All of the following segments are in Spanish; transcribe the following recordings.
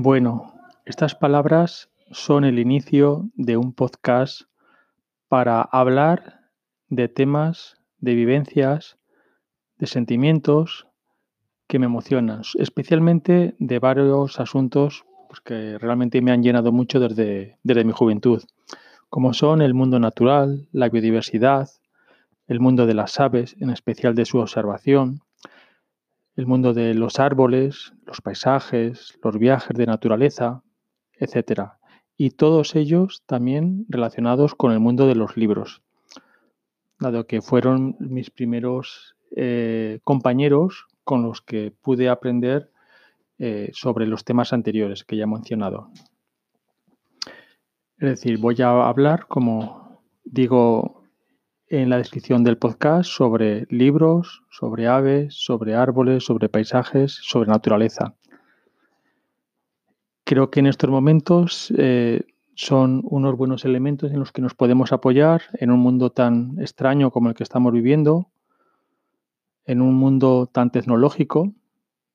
Bueno, estas palabras son el inicio de un podcast para hablar de temas, de vivencias, de sentimientos que me emocionan, especialmente de varios asuntos pues, que realmente me han llenado mucho desde, desde mi juventud, como son el mundo natural, la biodiversidad, el mundo de las aves, en especial de su observación, el mundo de los árboles, los paisajes, los viajes de naturaleza, etc. Y todos ellos también relacionados con el mundo de los libros, dado que fueron mis primeros eh, compañeros con los que pude aprender eh, sobre los temas anteriores que ya he mencionado. Es decir, voy a hablar, como digo en la descripción del podcast sobre libros, sobre aves, sobre árboles, sobre paisajes, sobre naturaleza. Creo que en estos momentos eh, son unos buenos elementos en los que nos podemos apoyar en un mundo tan extraño como el que estamos viviendo, en un mundo tan tecnológico,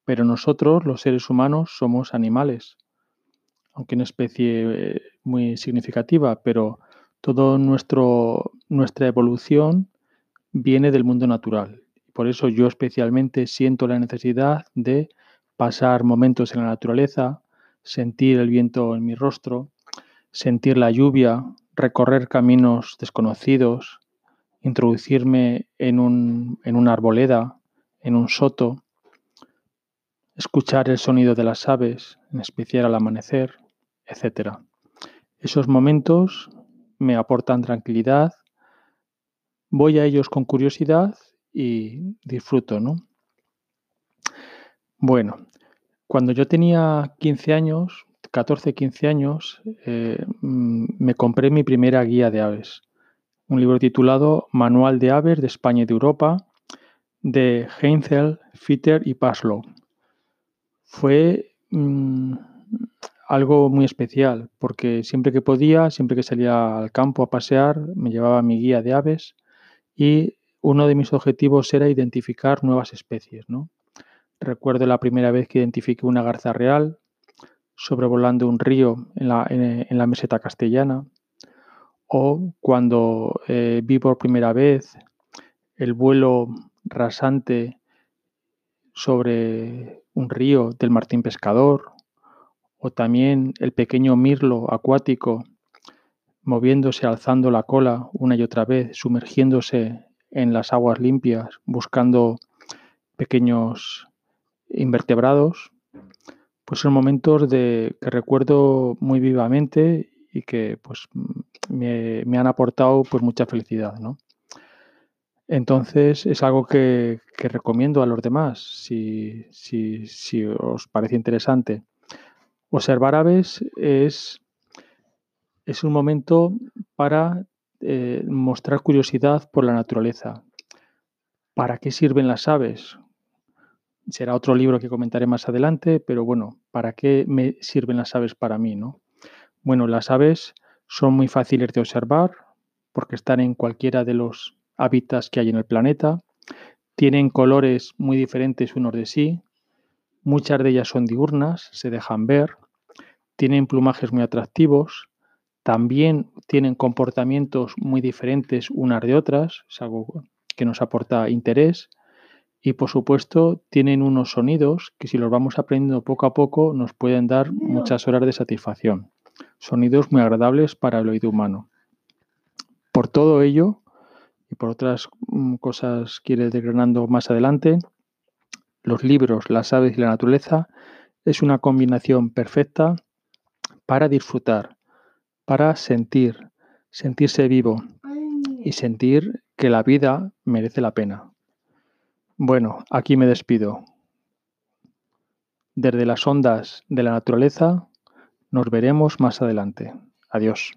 pero nosotros, los seres humanos, somos animales, aunque una especie eh, muy significativa, pero Toda nuestra evolución viene del mundo natural. Por eso yo especialmente siento la necesidad de pasar momentos en la naturaleza, sentir el viento en mi rostro, sentir la lluvia, recorrer caminos desconocidos, introducirme en, un, en una arboleda, en un soto, escuchar el sonido de las aves, en especial al amanecer, etc. Esos momentos me aportan tranquilidad, voy a ellos con curiosidad y disfruto, ¿no? Bueno, cuando yo tenía 15 años, 14, 15 años, eh, mm, me compré mi primera guía de aves, un libro titulado Manual de Aves de España y de Europa, de Heinzel, Fitter y Paslow. Fue mm, algo muy especial, porque siempre que podía, siempre que salía al campo a pasear, me llevaba mi guía de aves y uno de mis objetivos era identificar nuevas especies. ¿no? Recuerdo la primera vez que identifiqué una garza real sobrevolando un río en la, meseta castellana, o cuando eh, vi por primera vez el vuelo rasante sobre un río del martín pescador, o también el pequeño mirlo acuático moviéndose, alzando la cola una y otra vez, sumergiéndose en las aguas limpias, buscando pequeños invertebrados, pues son momentos de, que recuerdo muy vivamente y que pues, me, han aportado pues, mucha felicidad. Entonces es algo que, recomiendo a los demás, si, si os parece interesante. Observar aves es, es un momento para eh, mostrar curiosidad por la naturaleza. ¿Para qué sirven las aves? Será otro libro que comentaré más adelante, pero bueno, ¿para qué me sirven las aves para mí? ¿no? Bueno, las aves son muy fáciles de observar porque están en cualquiera de los hábitats que hay en el planeta. Tienen colores muy diferentes unos de sí. Muchas de ellas son diurnas, se dejan ver tienen plumajes muy atractivos, también tienen comportamientos muy diferentes unas de otras, es algo que nos aporta interés, y por supuesto tienen unos sonidos que si los vamos aprendiendo poco a poco nos pueden dar muchas horas de satisfacción. Sonidos muy agradables para el oído humano. Por todo ello, y por otras mm, cosas que iré desgranando más adelante, los libros, las aves y la naturaleza es una combinación perfecta para disfrutar, para sentir, sentirse vivo y sentir que la vida merece la pena. Bueno, aquí me despido. Desde las ondas de la naturaleza nos veremos más adelante. Adiós.